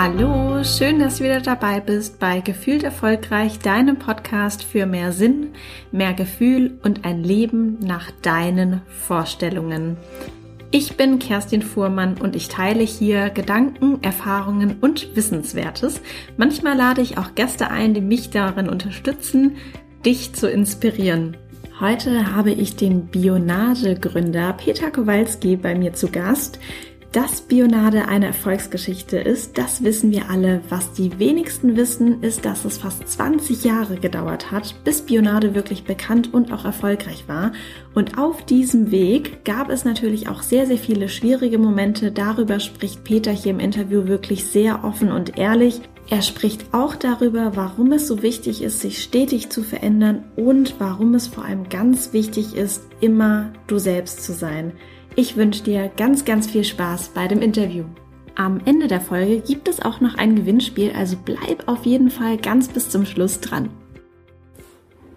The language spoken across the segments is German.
Hallo, schön, dass du wieder dabei bist bei Gefühlt Erfolgreich, deinem Podcast für mehr Sinn, mehr Gefühl und ein Leben nach deinen Vorstellungen. Ich bin Kerstin Fuhrmann und ich teile hier Gedanken, Erfahrungen und Wissenswertes. Manchmal lade ich auch Gäste ein, die mich darin unterstützen, dich zu inspirieren. Heute habe ich den Bionade-Gründer Peter Kowalski bei mir zu Gast. Dass Bionade eine Erfolgsgeschichte ist, das wissen wir alle. Was die wenigsten wissen, ist, dass es fast 20 Jahre gedauert hat, bis Bionade wirklich bekannt und auch erfolgreich war. Und auf diesem Weg gab es natürlich auch sehr, sehr viele schwierige Momente. Darüber spricht Peter hier im Interview wirklich sehr offen und ehrlich. Er spricht auch darüber, warum es so wichtig ist, sich stetig zu verändern und warum es vor allem ganz wichtig ist, immer du selbst zu sein. Ich wünsche dir ganz, ganz viel Spaß bei dem Interview. Am Ende der Folge gibt es auch noch ein Gewinnspiel, also bleib auf jeden Fall ganz bis zum Schluss dran.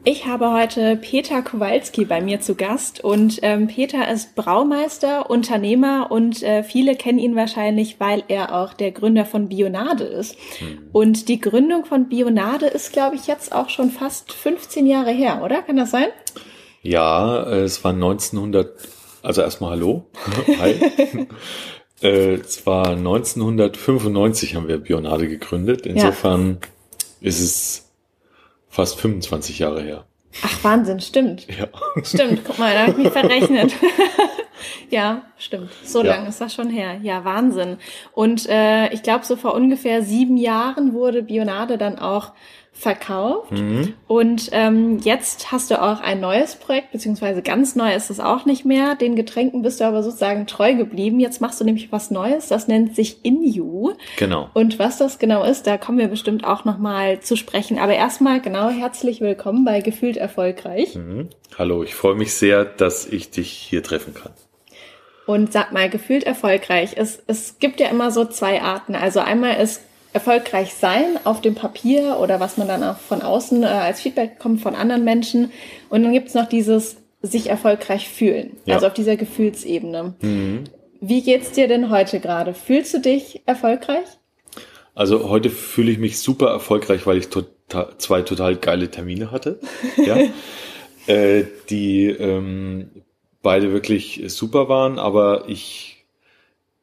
Ich habe heute Peter Kowalski bei mir zu Gast und ähm, Peter ist Braumeister, Unternehmer und äh, viele kennen ihn wahrscheinlich, weil er auch der Gründer von Bionade ist. Mhm. Und die Gründung von Bionade ist, glaube ich, jetzt auch schon fast 15 Jahre her, oder? Kann das sein? Ja, es war 1900 also erstmal Hallo. Hi. äh, es war 1995 haben wir Bionade gegründet. Insofern ja. ist es fast 25 Jahre her. Ach, Wahnsinn, stimmt. Ja. Stimmt, guck mal, da habe ich mich verrechnet. ja, stimmt. So ja. lange ist das schon her. Ja, Wahnsinn. Und äh, ich glaube, so vor ungefähr sieben Jahren wurde Bionade dann auch verkauft. Mhm. Und ähm, jetzt hast du auch ein neues Projekt, beziehungsweise ganz neu ist es auch nicht mehr. Den Getränken bist du aber sozusagen treu geblieben. Jetzt machst du nämlich was Neues, das nennt sich In You. Genau. Und was das genau ist, da kommen wir bestimmt auch nochmal zu sprechen. Aber erstmal genau herzlich willkommen bei Gefühlt Erfolgreich. Mhm. Hallo, ich freue mich sehr, dass ich dich hier treffen kann. Und sag mal, gefühlt erfolgreich. Es, es gibt ja immer so zwei Arten. Also einmal ist erfolgreich sein auf dem Papier oder was man dann auch von außen äh, als Feedback bekommt von anderen Menschen. Und dann gibt's noch dieses sich erfolgreich fühlen, ja. also auf dieser Gefühlsebene. Mhm. Wie geht's dir denn heute gerade? Fühlst du dich erfolgreich? Also heute fühle ich mich super erfolgreich, weil ich total, zwei total geile Termine hatte, ja, äh, die ähm, beide wirklich super waren, aber ich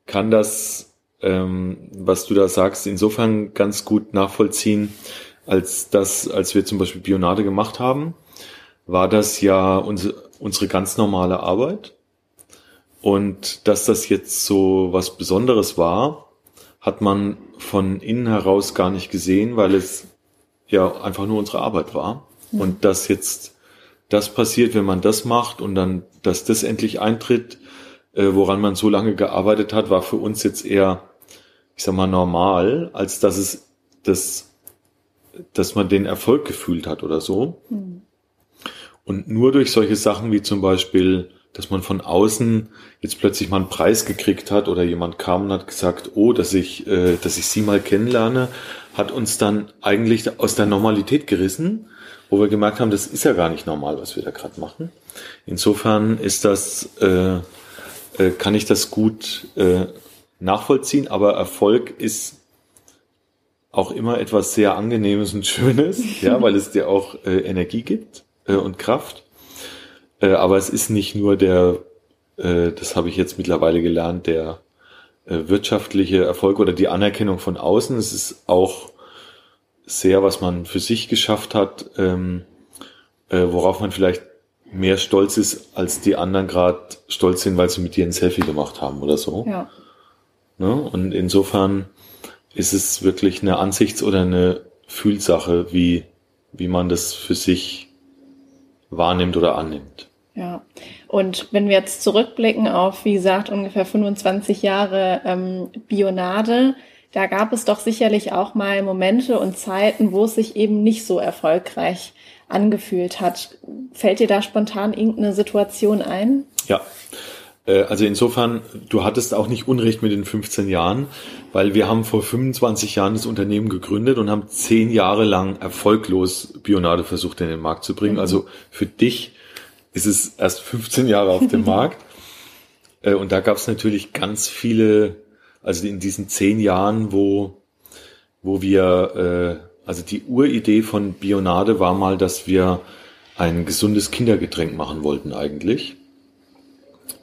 kann das ähm, was du da sagst, insofern ganz gut nachvollziehen, als das, als wir zum Beispiel Bionade gemacht haben, war das ja unsere, unsere ganz normale Arbeit. Und dass das jetzt so was Besonderes war, hat man von innen heraus gar nicht gesehen, weil es ja einfach nur unsere Arbeit war. Mhm. Und dass jetzt das passiert, wenn man das macht und dann, dass das endlich eintritt, äh, woran man so lange gearbeitet hat, war für uns jetzt eher ich sag mal, normal, als dass es das, dass man den Erfolg gefühlt hat oder so. Mhm. Und nur durch solche Sachen wie zum Beispiel, dass man von außen jetzt plötzlich mal einen Preis gekriegt hat oder jemand kam und hat gesagt, oh, dass ich, äh, dass ich sie mal kennenlerne, hat uns dann eigentlich aus der Normalität gerissen, wo wir gemerkt haben, das ist ja gar nicht normal, was wir da gerade machen. Insofern ist das, äh, äh, kann ich das gut äh, nachvollziehen, aber Erfolg ist auch immer etwas sehr Angenehmes und Schönes, ja, weil es dir auch äh, Energie gibt äh, und Kraft. Äh, aber es ist nicht nur der, äh, das habe ich jetzt mittlerweile gelernt, der äh, wirtschaftliche Erfolg oder die Anerkennung von außen. Es ist auch sehr, was man für sich geschafft hat, ähm, äh, worauf man vielleicht mehr stolz ist, als die anderen gerade stolz sind, weil sie mit dir ein Selfie gemacht haben oder so. Ja. Ne? Und insofern ist es wirklich eine Ansichts- oder eine Fühlsache, wie, wie man das für sich wahrnimmt oder annimmt. Ja, und wenn wir jetzt zurückblicken auf, wie gesagt, ungefähr 25 Jahre ähm, Bionade, da gab es doch sicherlich auch mal Momente und Zeiten, wo es sich eben nicht so erfolgreich angefühlt hat. Fällt dir da spontan irgendeine Situation ein? Ja, also insofern, du hattest auch nicht Unrecht mit den 15 Jahren, weil wir haben vor 25 Jahren das Unternehmen gegründet und haben zehn Jahre lang erfolglos Bionade versucht in den Markt zu bringen. Mhm. Also für dich ist es erst 15 Jahre auf dem Markt. Äh, und da gab es natürlich ganz viele, also in diesen zehn Jahren, wo wo wir, äh, also die Uridee von Bionade war mal, dass wir ein gesundes Kindergetränk machen wollten eigentlich.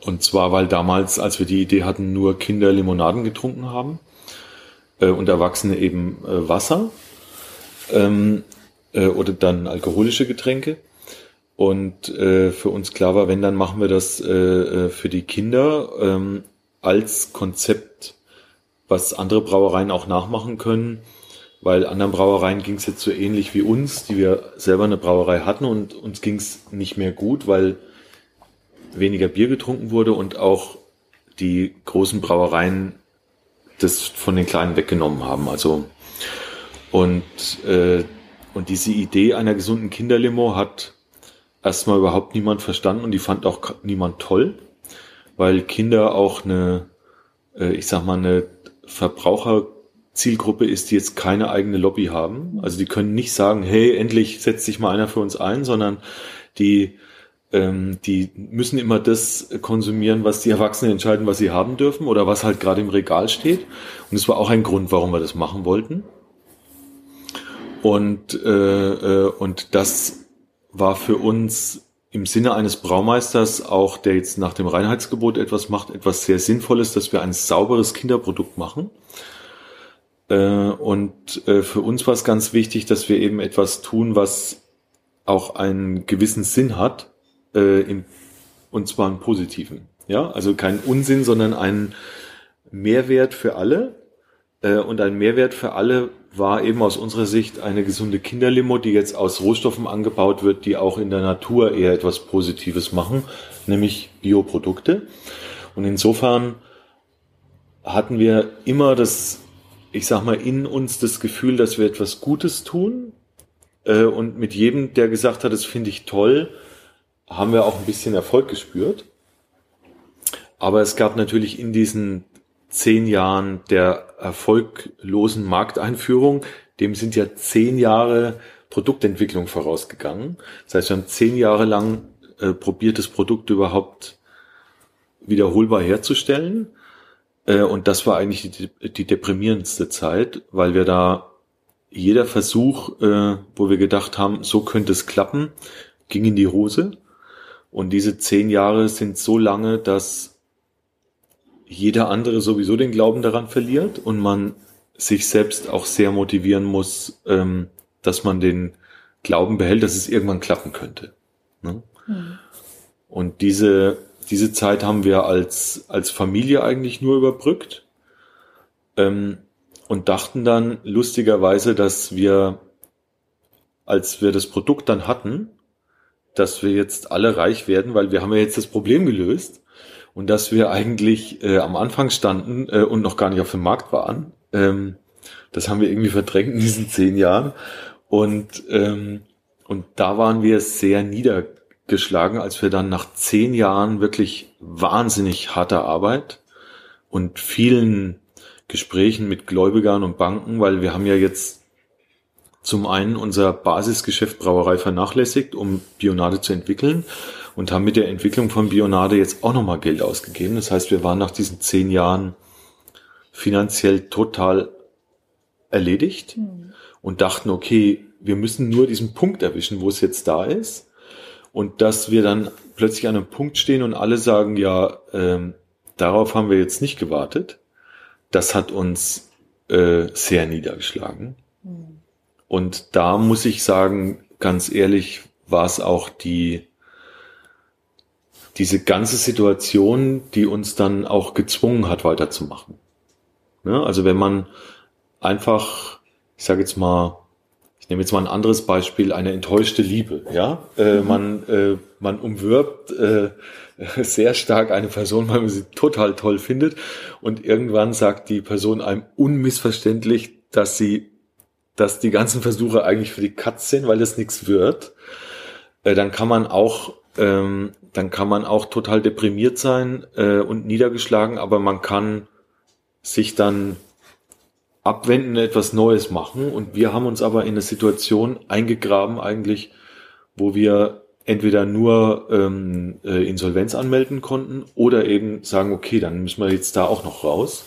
Und zwar, weil damals, als wir die Idee hatten, nur Kinder Limonaden getrunken haben äh, und Erwachsene eben äh, Wasser ähm, äh, oder dann alkoholische Getränke. Und äh, für uns klar war, wenn, dann machen wir das äh, äh, für die Kinder ähm, als Konzept, was andere Brauereien auch nachmachen können. Weil anderen Brauereien ging es jetzt so ähnlich wie uns, die wir selber eine Brauerei hatten und uns ging es nicht mehr gut, weil weniger Bier getrunken wurde und auch die großen Brauereien das von den Kleinen weggenommen haben. Also und äh, und diese Idee einer gesunden Kinderlimo hat erstmal überhaupt niemand verstanden und die fand auch niemand toll, weil Kinder auch eine, äh, ich sag mal, eine Verbraucherzielgruppe ist, die jetzt keine eigene Lobby haben. Also die können nicht sagen, hey, endlich setzt sich mal einer für uns ein, sondern die, ähm, die müssen immer das konsumieren, was die Erwachsenen entscheiden, was sie haben dürfen oder was halt gerade im Regal steht. Und das war auch ein Grund, warum wir das machen wollten. Und, äh, äh, und das war für uns im Sinne eines Braumeisters auch, der jetzt nach dem Reinheitsgebot etwas macht, etwas sehr Sinnvolles, dass wir ein sauberes Kinderprodukt machen. Äh, und äh, für uns war es ganz wichtig, dass wir eben etwas tun, was auch einen gewissen Sinn hat, äh, und zwar einen positiven. Ja, also kein Unsinn, sondern einen Mehrwert für alle. Und ein Mehrwert für alle war eben aus unserer Sicht eine gesunde Kinderlimo, die jetzt aus Rohstoffen angebaut wird, die auch in der Natur eher etwas Positives machen, nämlich Bioprodukte. Und insofern hatten wir immer das, ich sag mal, in uns das Gefühl, dass wir etwas Gutes tun. Äh, und mit jedem, der gesagt hat, das finde ich toll, haben wir auch ein bisschen Erfolg gespürt. Aber es gab natürlich in diesen zehn Jahren der erfolglosen Markteinführung, dem sind ja zehn Jahre Produktentwicklung vorausgegangen. Das heißt, wir haben zehn Jahre lang äh, probiert, das Produkt überhaupt wiederholbar herzustellen. Äh, und das war eigentlich die, die, deprimierendste Zeit, weil wir da jeder Versuch, äh, wo wir gedacht haben, so könnte es klappen, ging in die Hose. Und diese zehn Jahre sind so lange, dass jeder andere sowieso den Glauben daran verliert und man sich selbst auch sehr motivieren muss, ähm, dass man den Glauben behält, dass es irgendwann klappen könnte. Ne? Mhm. Und diese, diese Zeit haben wir als, als Familie eigentlich nur überbrückt ähm, und dachten dann lustigerweise, dass wir, als wir das Produkt dann hatten, dass wir jetzt alle reich werden, weil wir haben ja jetzt das Problem gelöst und dass wir eigentlich äh, am Anfang standen äh, und noch gar nicht auf dem Markt waren. Ähm, das haben wir irgendwie verdrängt in diesen zehn Jahren. Und, ähm, und da waren wir sehr niedergeschlagen, als wir dann nach zehn Jahren wirklich wahnsinnig harter Arbeit und vielen Gesprächen mit Gläubigern und Banken, weil wir haben ja jetzt zum einen unser Basisgeschäft Brauerei vernachlässigt, um Bionade zu entwickeln und haben mit der Entwicklung von Bionade jetzt auch nochmal Geld ausgegeben. Das heißt, wir waren nach diesen zehn Jahren finanziell total erledigt mhm. und dachten, okay, wir müssen nur diesen Punkt erwischen, wo es jetzt da ist. Und dass wir dann plötzlich an einem Punkt stehen und alle sagen, ja, ähm, darauf haben wir jetzt nicht gewartet. Das hat uns äh, sehr niedergeschlagen. Und da muss ich sagen, ganz ehrlich, war es auch die diese ganze Situation, die uns dann auch gezwungen hat, weiterzumachen. Ja, also wenn man einfach, ich sage jetzt mal, ich nehme jetzt mal ein anderes Beispiel, eine enttäuschte Liebe. Ja, äh, mhm. man äh, man umwirbt äh, sehr stark eine Person, weil man sie total toll findet, und irgendwann sagt die Person einem unmissverständlich, dass sie, dass die ganzen Versuche eigentlich für die Katz sind, weil das nichts wird. Äh, dann kann man auch ähm, dann kann man auch total deprimiert sein äh, und niedergeschlagen, aber man kann sich dann abwenden, etwas Neues machen. Und wir haben uns aber in eine Situation eingegraben eigentlich, wo wir entweder nur ähm, äh, Insolvenz anmelden konnten oder eben sagen, okay, dann müssen wir jetzt da auch noch raus.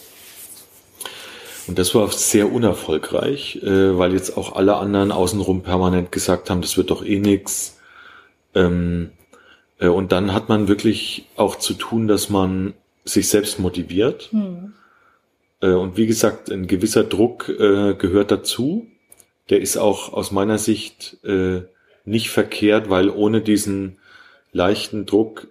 Und das war sehr unerfolgreich, äh, weil jetzt auch alle anderen außenrum permanent gesagt haben, das wird doch eh nix. Ähm, äh, und dann hat man wirklich auch zu tun, dass man sich selbst motiviert. Hm. Äh, und wie gesagt, ein gewisser Druck äh, gehört dazu. Der ist auch aus meiner Sicht äh, nicht verkehrt, weil ohne diesen leichten Druck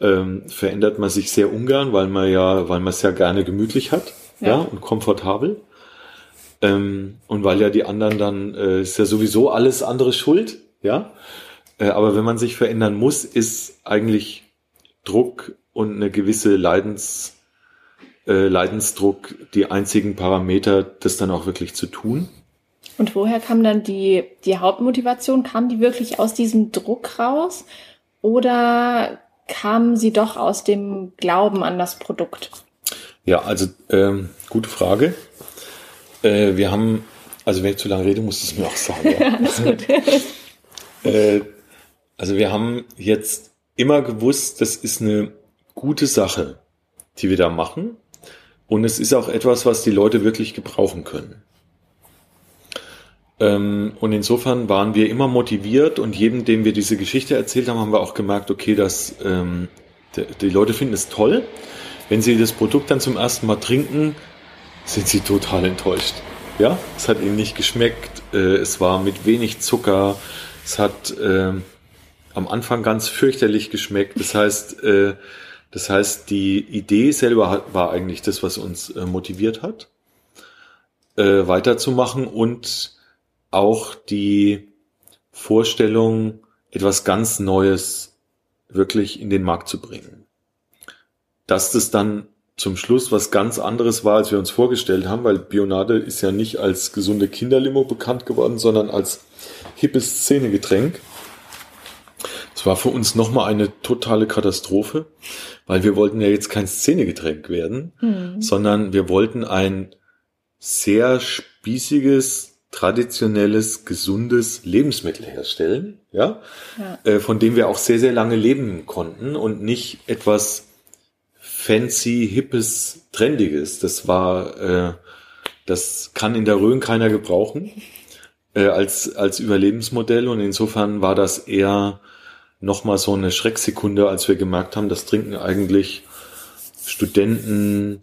ähm, verändert man sich sehr ungern, weil man ja, weil man es ja gerne gemütlich hat, ja, ja und komfortabel. Ähm, und weil ja die anderen dann äh, ist ja sowieso alles andere schuld, ja. Äh, aber wenn man sich verändern muss, ist eigentlich Druck und eine gewisse Leidens, äh, Leidensdruck die einzigen Parameter, das dann auch wirklich zu tun. Und woher kam dann die, die Hauptmotivation? Kam die wirklich aus diesem Druck raus? Oder kam sie doch aus dem Glauben an das Produkt? Ja, also ähm, gute Frage. Äh, wir haben, also wenn ich zu lange rede, muss es mir auch sagen. Ja, äh, also wir haben jetzt immer gewusst, das ist eine gute Sache, die wir da machen. Und es ist auch etwas, was die Leute wirklich gebrauchen können. Ähm, und insofern waren wir immer motiviert und jedem, dem wir diese Geschichte erzählt haben, haben wir auch gemerkt, okay, dass ähm, die Leute finden es toll. Wenn sie das Produkt dann zum ersten Mal trinken, sind sie total enttäuscht. Ja, es hat ihnen nicht geschmeckt. Äh, es war mit wenig Zucker. Es hat äh, am Anfang ganz fürchterlich geschmeckt. Das heißt, äh, das heißt, die Idee selber war eigentlich das, was uns äh, motiviert hat, äh, weiterzumachen und auch die Vorstellung, etwas ganz Neues wirklich in den Markt zu bringen. Dass das dann zum Schluss was ganz anderes war, als wir uns vorgestellt haben, weil Bionade ist ja nicht als gesunde Kinderlimo bekannt geworden, sondern als hippes Szenegetränk. Es war für uns nochmal eine totale Katastrophe, weil wir wollten ja jetzt kein Szenegetränk werden, mhm. sondern wir wollten ein sehr spießiges, traditionelles, gesundes Lebensmittel herstellen, ja, ja. Äh, von dem wir auch sehr, sehr lange leben konnten und nicht etwas fancy, hippes, trendiges. Das war, äh, das kann in der Rhön keiner gebrauchen äh, als, als Überlebensmodell und insofern war das eher nochmal so eine Schrecksekunde, als wir gemerkt haben, das trinken eigentlich Studenten,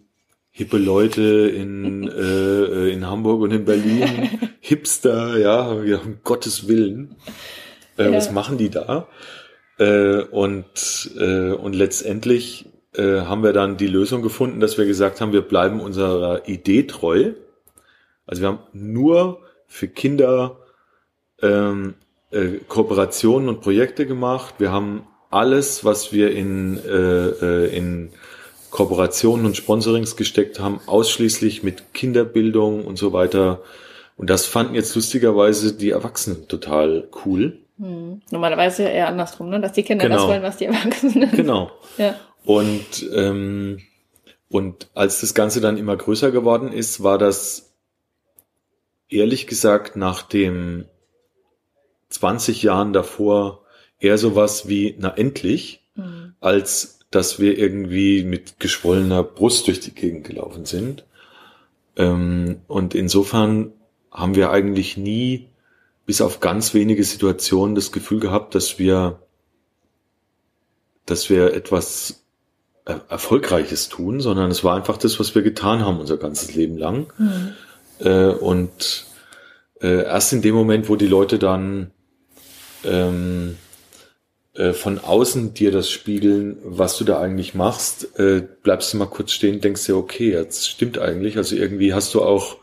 hippe Leute in, äh, in Hamburg und in Berlin, Hipster, ja, ja um Gottes Willen. Äh, ja. Was machen die da? Äh, und, äh, und letztendlich äh, haben wir dann die Lösung gefunden, dass wir gesagt haben, wir bleiben unserer Idee treu. Also wir haben nur für Kinder ähm, äh, Kooperationen und Projekte gemacht. Wir haben alles, was wir in, äh, äh, in Kooperationen und Sponsorings gesteckt haben, ausschließlich mit Kinderbildung und so weiter. Und das fanden jetzt lustigerweise die Erwachsenen total cool. Hm. Normalerweise eher andersrum, ne? dass die Kinder genau. das wollen, was die Erwachsenen. Genau. ja. Und, ähm, und als das Ganze dann immer größer geworden ist, war das ehrlich gesagt nach dem 20 Jahren davor eher sowas wie, na endlich, mhm. als dass wir irgendwie mit geschwollener Brust durch die Gegend gelaufen sind. Ähm, und insofern haben wir eigentlich nie, bis auf ganz wenige Situationen, das Gefühl gehabt, dass wir, dass wir etwas Erfolgreiches tun, sondern es war einfach das, was wir getan haben unser ganzes Leben lang. Mhm. Äh, und äh, erst in dem Moment, wo die Leute dann ähm, äh, von außen dir das spiegeln, was du da eigentlich machst, äh, bleibst du mal kurz stehen, denkst dir, okay, jetzt stimmt eigentlich. Also irgendwie hast du auch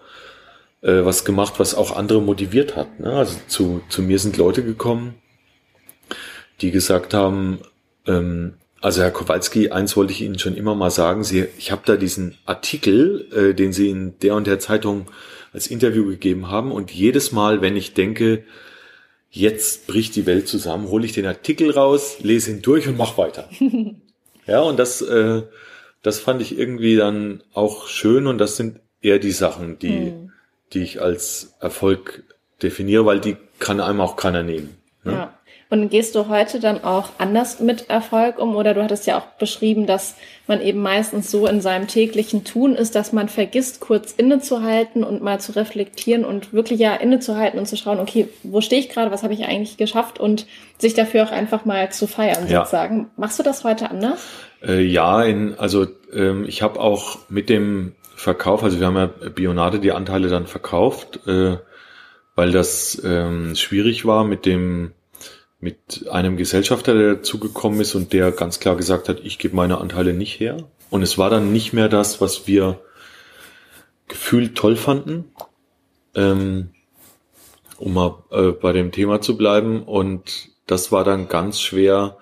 äh, was gemacht, was auch andere motiviert hat. Ne? Also zu, zu mir sind Leute gekommen, die gesagt haben, ähm, also Herr Kowalski, eins wollte ich Ihnen schon immer mal sagen. Sie, ich habe da diesen Artikel, äh, den Sie in der und der Zeitung als Interview gegeben haben. Und jedes Mal, wenn ich denke, jetzt bricht die Welt zusammen, hole ich den Artikel raus, lese ihn durch und mach weiter. ja, und das, äh, das fand ich irgendwie dann auch schön und das sind eher die Sachen, die, hm. die ich als Erfolg definiere, weil die kann einem auch keiner nehmen. Ne? Ja. Und gehst du heute dann auch anders mit Erfolg um? Oder du hattest ja auch beschrieben, dass man eben meistens so in seinem täglichen Tun ist, dass man vergisst, kurz innezuhalten und mal zu reflektieren und wirklich ja innezuhalten und zu schauen, okay, wo stehe ich gerade, was habe ich eigentlich geschafft und sich dafür auch einfach mal zu feiern ja. sozusagen. Machst du das heute anders? Äh, ja, in, also ähm, ich habe auch mit dem Verkauf, also wir haben ja Bionade die Anteile dann verkauft, äh, weil das ähm, schwierig war mit dem mit einem Gesellschafter, der dazugekommen ist und der ganz klar gesagt hat, ich gebe meine Anteile nicht her. Und es war dann nicht mehr das, was wir gefühlt toll fanden, ähm, um mal äh, bei dem Thema zu bleiben. Und das war dann ganz schwer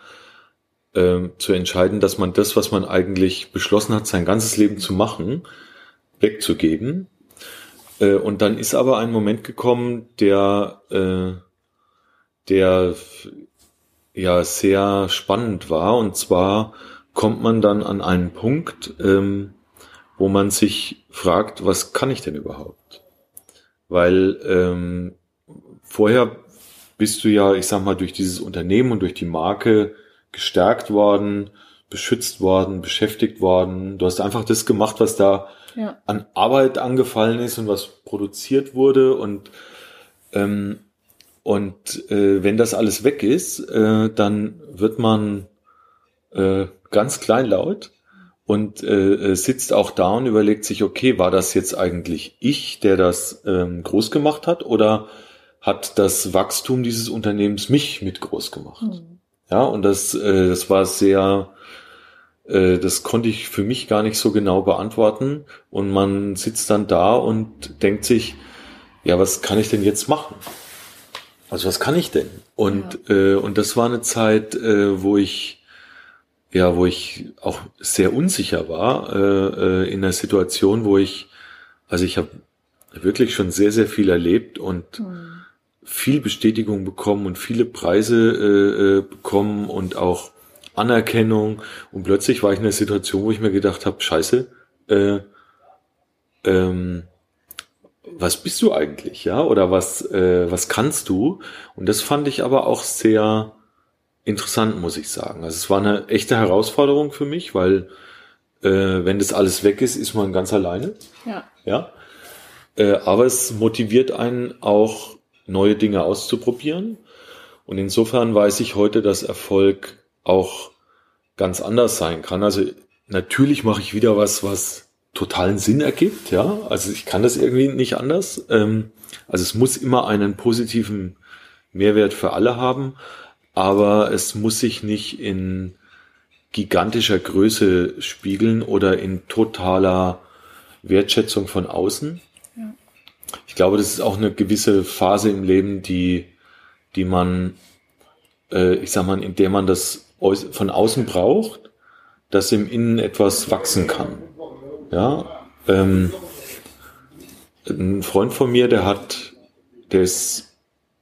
äh, zu entscheiden, dass man das, was man eigentlich beschlossen hat, sein ganzes Leben zu machen, wegzugeben. Äh, und dann ist aber ein Moment gekommen, der äh, der ja sehr spannend war. Und zwar kommt man dann an einen Punkt, ähm, wo man sich fragt, was kann ich denn überhaupt? Weil ähm, vorher bist du ja, ich sag mal, durch dieses Unternehmen und durch die Marke gestärkt worden, beschützt worden, beschäftigt worden. Du hast einfach das gemacht, was da ja. an Arbeit angefallen ist und was produziert wurde und ähm, und äh, wenn das alles weg ist, äh, dann wird man äh, ganz kleinlaut und äh, äh, sitzt auch da und überlegt sich, okay, war das jetzt eigentlich ich, der das ähm, groß gemacht hat oder hat das Wachstum dieses Unternehmens mich mit groß gemacht? Mhm. Ja, und das, äh, das war sehr, äh, das konnte ich für mich gar nicht so genau beantworten. Und man sitzt dann da und denkt sich, ja, was kann ich denn jetzt machen? Also was kann ich denn? Und, ja. äh, und das war eine Zeit, äh, wo ich ja, wo ich auch sehr unsicher war, äh, äh, in einer Situation, wo ich, also ich habe wirklich schon sehr, sehr viel erlebt und mhm. viel Bestätigung bekommen und viele Preise äh, äh, bekommen und auch Anerkennung. Und plötzlich war ich in einer Situation, wo ich mir gedacht habe, scheiße, äh, ähm, was bist du eigentlich, ja? Oder was, äh, was kannst du? Und das fand ich aber auch sehr interessant, muss ich sagen. Also es war eine echte Herausforderung für mich, weil äh, wenn das alles weg ist, ist man ganz alleine. Ja. Ja. Äh, aber es motiviert einen auch, neue Dinge auszuprobieren. Und insofern weiß ich heute, dass Erfolg auch ganz anders sein kann. Also natürlich mache ich wieder was, was totalen Sinn ergibt, ja. Also ich kann das irgendwie nicht anders. Ähm, also es muss immer einen positiven Mehrwert für alle haben, aber es muss sich nicht in gigantischer Größe spiegeln oder in totaler Wertschätzung von außen. Ja. Ich glaube, das ist auch eine gewisse Phase im Leben, die, die man, äh, ich sag mal, in der man das von außen braucht, dass im Innen etwas wachsen kann. Ja, ähm, ein Freund von mir, der hat, der ist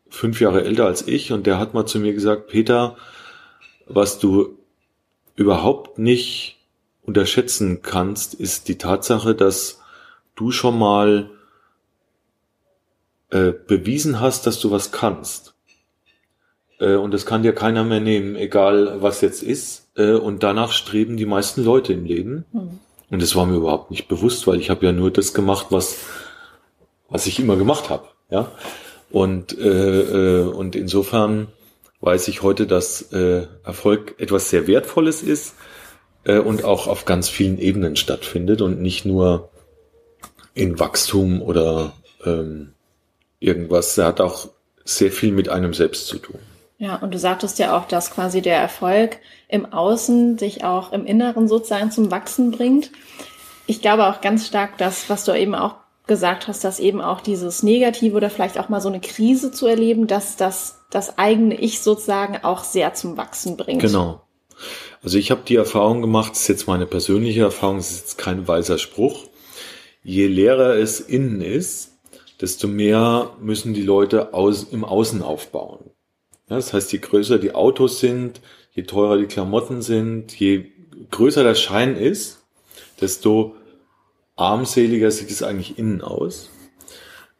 fünf Jahre älter als ich und der hat mal zu mir gesagt, Peter, was du überhaupt nicht unterschätzen kannst, ist die Tatsache, dass du schon mal äh, bewiesen hast, dass du was kannst. Äh, und das kann dir keiner mehr nehmen, egal was jetzt ist. Äh, und danach streben die meisten Leute im Leben. Mhm. Und das war mir überhaupt nicht bewusst, weil ich habe ja nur das gemacht, was, was ich immer gemacht habe. Ja? Und, äh, äh, und insofern weiß ich heute, dass äh, Erfolg etwas sehr Wertvolles ist äh, und auch auf ganz vielen Ebenen stattfindet und nicht nur in Wachstum oder ähm, irgendwas. Er hat auch sehr viel mit einem selbst zu tun. Ja, und du sagtest ja auch, dass quasi der Erfolg im Außen sich auch im Inneren sozusagen zum Wachsen bringt. Ich glaube auch ganz stark, dass, was du eben auch gesagt hast, dass eben auch dieses Negative oder vielleicht auch mal so eine Krise zu erleben, dass das das eigene Ich sozusagen auch sehr zum Wachsen bringt. Genau. Also ich habe die Erfahrung gemacht, das ist jetzt meine persönliche Erfahrung, das ist jetzt kein weiser Spruch. Je leerer es innen ist, desto mehr müssen die Leute aus, im Außen aufbauen. Ja, das heißt, je größer die Autos sind, je teurer die Klamotten sind, je größer der Schein ist, desto armseliger sieht es eigentlich innen aus.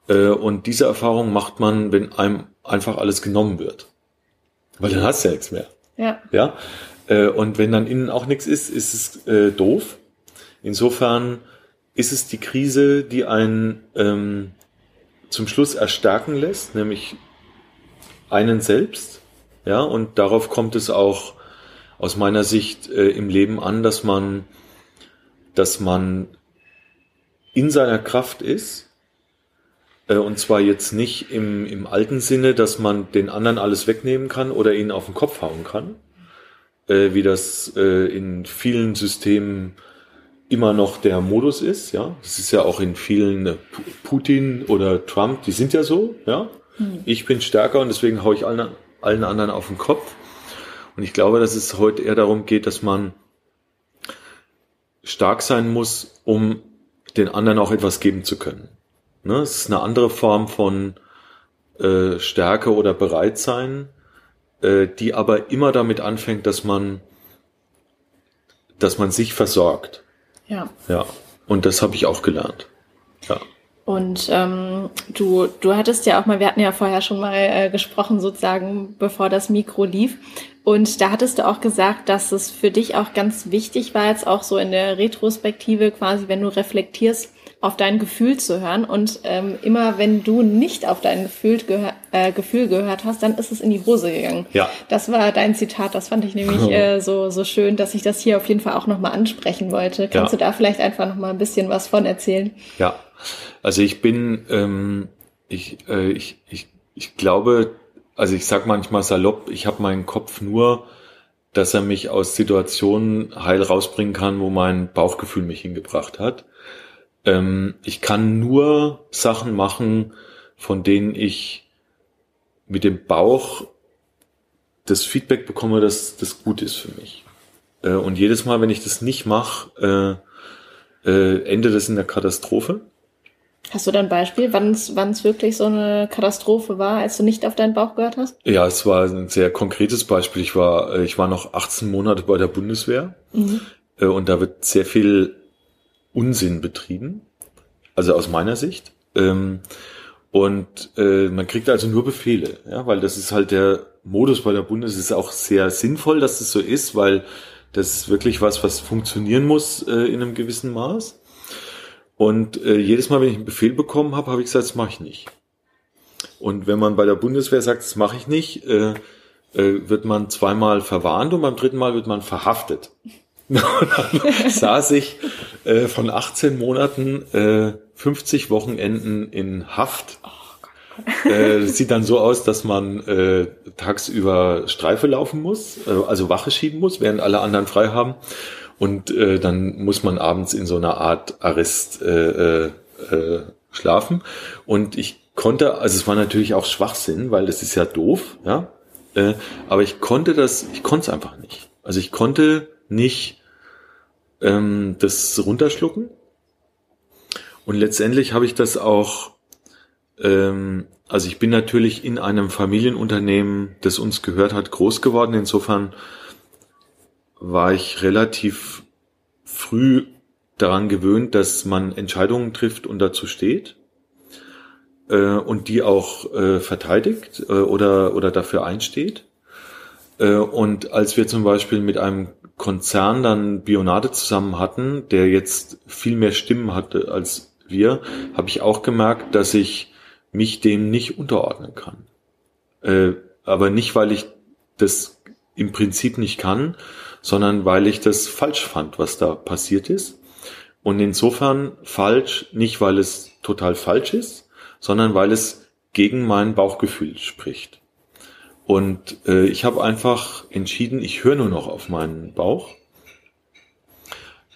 Äh, und diese Erfahrung macht man, wenn einem einfach alles genommen wird. Weil dann hast du ja nichts mehr. Ja. Ja. Äh, und wenn dann innen auch nichts ist, ist es äh, doof. Insofern ist es die Krise, die einen ähm, zum Schluss erstarken lässt, nämlich einen selbst. Ja, und darauf kommt es auch aus meiner Sicht äh, im Leben an, dass man, dass man in seiner Kraft ist. Äh, und zwar jetzt nicht im, im alten Sinne, dass man den anderen alles wegnehmen kann oder ihnen auf den Kopf hauen kann, äh, wie das äh, in vielen Systemen immer noch der Modus ist, ja. Das ist ja auch in vielen äh, Putin oder Trump, die sind ja so, ja. Ich bin stärker und deswegen haue ich allen, allen anderen auf den Kopf. Und ich glaube, dass es heute eher darum geht, dass man stark sein muss, um den anderen auch etwas geben zu können. Ne? Es ist eine andere Form von äh, Stärke oder Bereitsein, äh, die aber immer damit anfängt, dass man, dass man sich versorgt. Ja. Ja. Und das habe ich auch gelernt. Ja. Und ähm, du, du hattest ja auch mal, wir hatten ja vorher schon mal äh, gesprochen, sozusagen, bevor das Mikro lief. Und da hattest du auch gesagt, dass es für dich auch ganz wichtig war, jetzt auch so in der Retrospektive quasi, wenn du reflektierst, auf dein Gefühl zu hören. Und ähm, immer wenn du nicht auf dein Gefühl, gehör, äh, Gefühl gehört hast, dann ist es in die Hose gegangen. Ja. Das war dein Zitat. Das fand ich nämlich äh, so, so schön, dass ich das hier auf jeden Fall auch nochmal ansprechen wollte. Kannst ja. du da vielleicht einfach nochmal ein bisschen was von erzählen? Ja, also ich bin, ähm, ich, äh, ich, ich, ich glaube, also ich sag manchmal salopp, ich habe meinen Kopf nur, dass er mich aus Situationen heil rausbringen kann, wo mein Bauchgefühl mich hingebracht hat. Ähm, ich kann nur Sachen machen, von denen ich mit dem Bauch das Feedback bekomme, dass das gut ist für mich. Äh, und jedes Mal, wenn ich das nicht mache, äh, äh, endet es in der Katastrophe. Hast du da ein Beispiel, wann es wirklich so eine Katastrophe war, als du nicht auf deinen Bauch gehört hast? Ja, es war ein sehr konkretes Beispiel. Ich war, äh, ich war noch 18 Monate bei der Bundeswehr mhm. Äh, und da wird sehr viel Unsinn betrieben, also aus meiner Sicht. Ähm, und äh, man kriegt also nur Befehle, ja, weil das ist halt der Modus bei der Bundeswehr. Es ist auch sehr sinnvoll, dass es so ist, weil das ist wirklich was, was funktionieren muss in einem gewissen Maß. Und äh, jedes Mal, wenn ich einen Befehl bekommen habe, habe ich gesagt, das mache ich nicht. Und wenn man bei der Bundeswehr sagt, das mache ich nicht, äh, äh, wird man zweimal verwarnt und beim dritten Mal wird man verhaftet. dann saß ich äh, von 18 Monaten äh, 50 Wochenenden in Haft. Oh äh, das sieht dann so aus, dass man äh, tagsüber Streife laufen muss, äh, also Wache schieben muss, während alle anderen frei haben. Und äh, dann muss man abends in so einer Art Arrest äh, äh, äh, schlafen. Und ich konnte, also es war natürlich auch Schwachsinn, weil das ist ja doof, ja. Äh, aber ich konnte das, ich konnte es einfach nicht. Also ich konnte nicht ähm, das runterschlucken. Und letztendlich habe ich das auch, ähm, also ich bin natürlich in einem Familienunternehmen, das uns gehört hat, groß geworden. Insofern war ich relativ früh daran gewöhnt, dass man Entscheidungen trifft und dazu steht äh, und die auch äh, verteidigt äh, oder, oder dafür einsteht. Äh, und als wir zum Beispiel mit einem Konzern dann Bionade zusammen hatten, der jetzt viel mehr Stimmen hatte als wir, habe ich auch gemerkt, dass ich mich dem nicht unterordnen kann. Äh, aber nicht, weil ich das im Prinzip nicht kann, sondern weil ich das falsch fand, was da passiert ist. Und insofern falsch, nicht weil es total falsch ist, sondern weil es gegen mein Bauchgefühl spricht. Und äh, ich habe einfach entschieden, ich höre nur noch auf meinen Bauch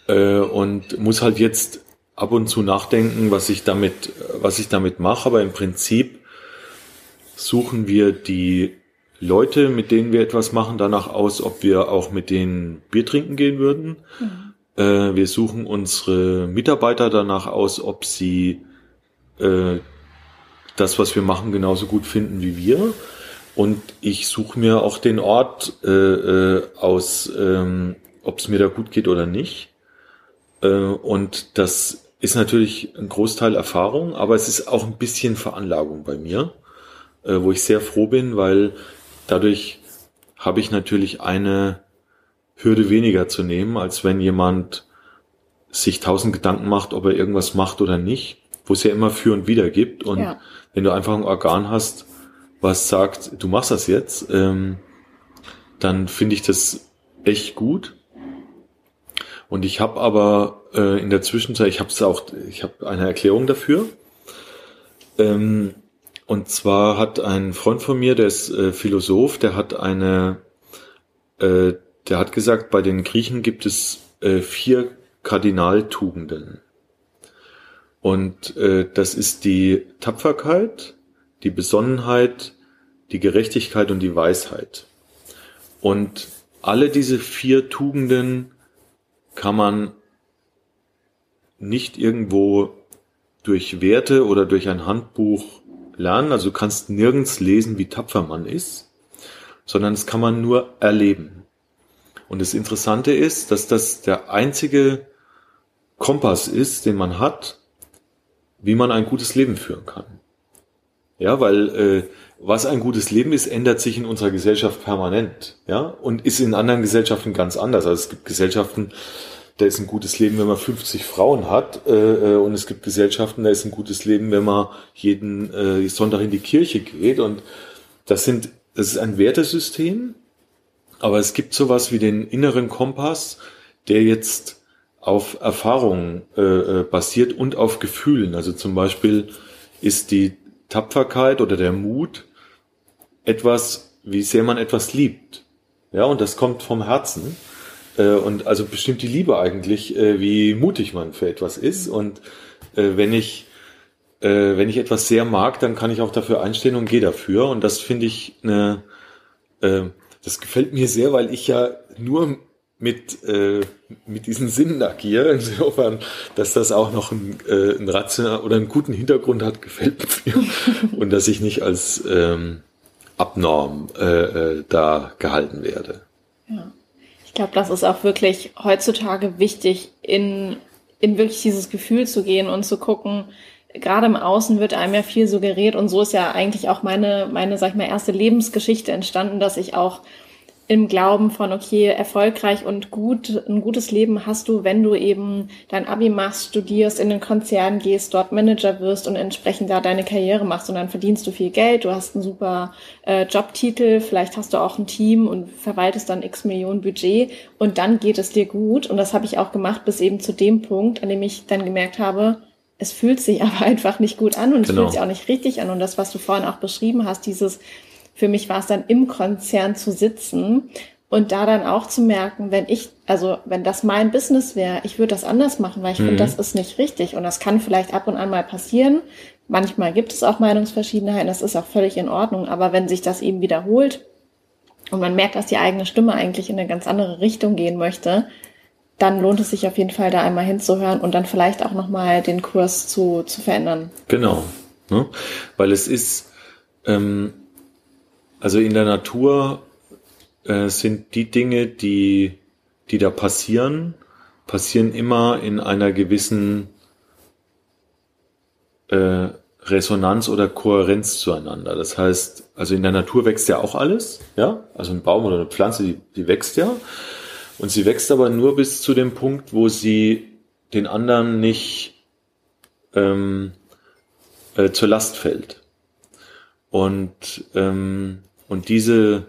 äh, und muss halt jetzt ab und zu nachdenken, was ich damit, was ich damit mache. Aber im Prinzip suchen wir die Leute, mit denen wir etwas machen, danach aus, ob wir auch mit denen Bier trinken gehen würden. Mhm. Äh, wir suchen unsere Mitarbeiter danach aus, ob sie äh, das, was wir machen, genauso gut finden wie wir. Und ich suche mir auch den Ort äh, äh, aus, ähm, ob es mir da gut geht oder nicht. Äh, und das ist natürlich ein Großteil Erfahrung, aber es ist auch ein bisschen Veranlagung bei mir, äh, wo ich sehr froh bin, weil dadurch habe ich natürlich eine Hürde weniger zu nehmen, als wenn jemand sich tausend Gedanken macht, ob er irgendwas macht oder nicht, wo es ja immer für und wieder gibt. Und ja. wenn du einfach ein Organ hast, was sagt, du machst das jetzt, ähm, dann finde ich das echt gut. Und ich habe aber äh, in der Zwischenzeit, ich habe es auch, ich habe eine Erklärung dafür. Ähm, und zwar hat ein Freund von mir, der ist äh, Philosoph, der hat eine, äh, der hat gesagt, bei den Griechen gibt es äh, vier Kardinaltugenden. Und äh, das ist die Tapferkeit, die Besonnenheit, die Gerechtigkeit und die Weisheit. Und alle diese vier Tugenden kann man nicht irgendwo durch Werte oder durch ein Handbuch lernen. Also du kannst nirgends lesen, wie tapfer man ist, sondern es kann man nur erleben. Und das Interessante ist, dass das der einzige Kompass ist, den man hat, wie man ein gutes Leben führen kann. Ja, weil äh, was ein gutes Leben ist, ändert sich in unserer Gesellschaft permanent, ja, und ist in anderen Gesellschaften ganz anders. Also es gibt Gesellschaften, da ist ein gutes Leben, wenn man 50 Frauen hat, äh, äh, und es gibt Gesellschaften, da ist ein gutes Leben, wenn man jeden äh, Sonntag in die Kirche geht. Und das sind, das ist ein Wertesystem, aber es gibt sowas wie den inneren Kompass, der jetzt auf Erfahrungen äh, äh basiert und auf Gefühlen. Also zum Beispiel ist die Tapferkeit oder der Mut etwas, wie sehr man etwas liebt. Ja, und das kommt vom Herzen. Äh, und also bestimmt die Liebe eigentlich, äh, wie mutig man für etwas ist. Und äh, wenn ich äh, wenn ich etwas sehr mag, dann kann ich auch dafür einstehen und gehe dafür. Und das finde ich eine, äh, das gefällt mir sehr, weil ich ja nur mit, mit diesen Sinnen agiere. Insofern, dass das auch noch ein, äh, ein rational oder einen guten Hintergrund hat, gefällt mir. und dass ich nicht als ähm, abnorm äh, da gehalten werde. Ja. Ich glaube, das ist auch wirklich heutzutage wichtig, in, in wirklich dieses Gefühl zu gehen und zu gucken, gerade im Außen wird einem ja viel suggeriert und so ist ja eigentlich auch meine, meine, sag ich mal, erste Lebensgeschichte entstanden, dass ich auch im Glauben von, okay, erfolgreich und gut, ein gutes Leben hast du, wenn du eben dein Abi machst, studierst, in den Konzern gehst, dort Manager wirst und entsprechend da deine Karriere machst und dann verdienst du viel Geld, du hast einen super äh, Jobtitel, vielleicht hast du auch ein Team und verwaltest dann x Millionen Budget und dann geht es dir gut und das habe ich auch gemacht bis eben zu dem Punkt, an dem ich dann gemerkt habe, es fühlt sich aber einfach nicht gut an und genau. es fühlt sich auch nicht richtig an und das, was du vorhin auch beschrieben hast, dieses für mich war es dann im Konzern zu sitzen und da dann auch zu merken, wenn ich, also wenn das mein Business wäre, ich würde das anders machen, weil ich mhm. finde, das ist nicht richtig. Und das kann vielleicht ab und an mal passieren. Manchmal gibt es auch Meinungsverschiedenheiten, das ist auch völlig in Ordnung. Aber wenn sich das eben wiederholt und man merkt, dass die eigene Stimme eigentlich in eine ganz andere Richtung gehen möchte, dann lohnt es sich auf jeden Fall, da einmal hinzuhören und dann vielleicht auch nochmal den Kurs zu, zu verändern. Genau. Ne? Weil es ist, ähm, also in der Natur äh, sind die Dinge, die, die da passieren, passieren immer in einer gewissen äh, Resonanz oder Kohärenz zueinander. Das heißt, also in der Natur wächst ja auch alles, ja, also ein Baum oder eine Pflanze, die, die wächst ja. Und sie wächst aber nur bis zu dem Punkt, wo sie den anderen nicht ähm, äh, zur Last fällt. Und ähm, und diese,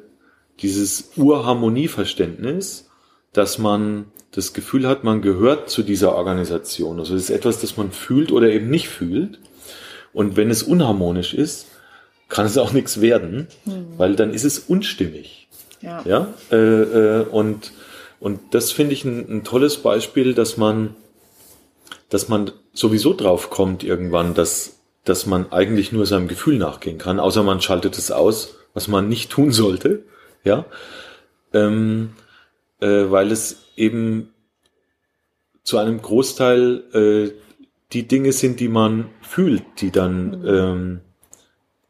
dieses Urharmonieverständnis, dass man das Gefühl hat, man gehört zu dieser Organisation. Also es ist etwas, das man fühlt oder eben nicht fühlt. Und wenn es unharmonisch ist, kann es auch nichts werden, mhm. weil dann ist es unstimmig. Ja. ja? Äh, äh, und, und das finde ich ein, ein tolles Beispiel, dass man, dass man sowieso drauf kommt irgendwann, dass, dass man eigentlich nur seinem Gefühl nachgehen kann, außer man schaltet es aus was man nicht tun sollte, ja, ähm, äh, weil es eben zu einem Großteil äh, die Dinge sind, die man fühlt, die dann mhm. ähm,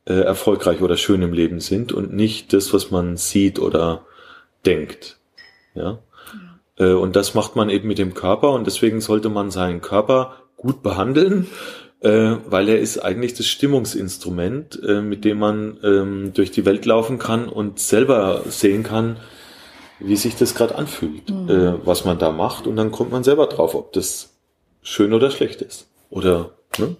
äh, erfolgreich oder schön im Leben sind und nicht das, was man sieht oder denkt. Ja. ja. Äh, und das macht man eben mit dem Körper und deswegen sollte man seinen Körper gut behandeln äh, weil er ist eigentlich das Stimmungsinstrument, äh, mit dem man ähm, durch die Welt laufen kann und selber sehen kann, wie sich das gerade anfühlt, mhm. äh, was man da macht. Und dann kommt man selber drauf, ob das schön oder schlecht ist. Oder, ne?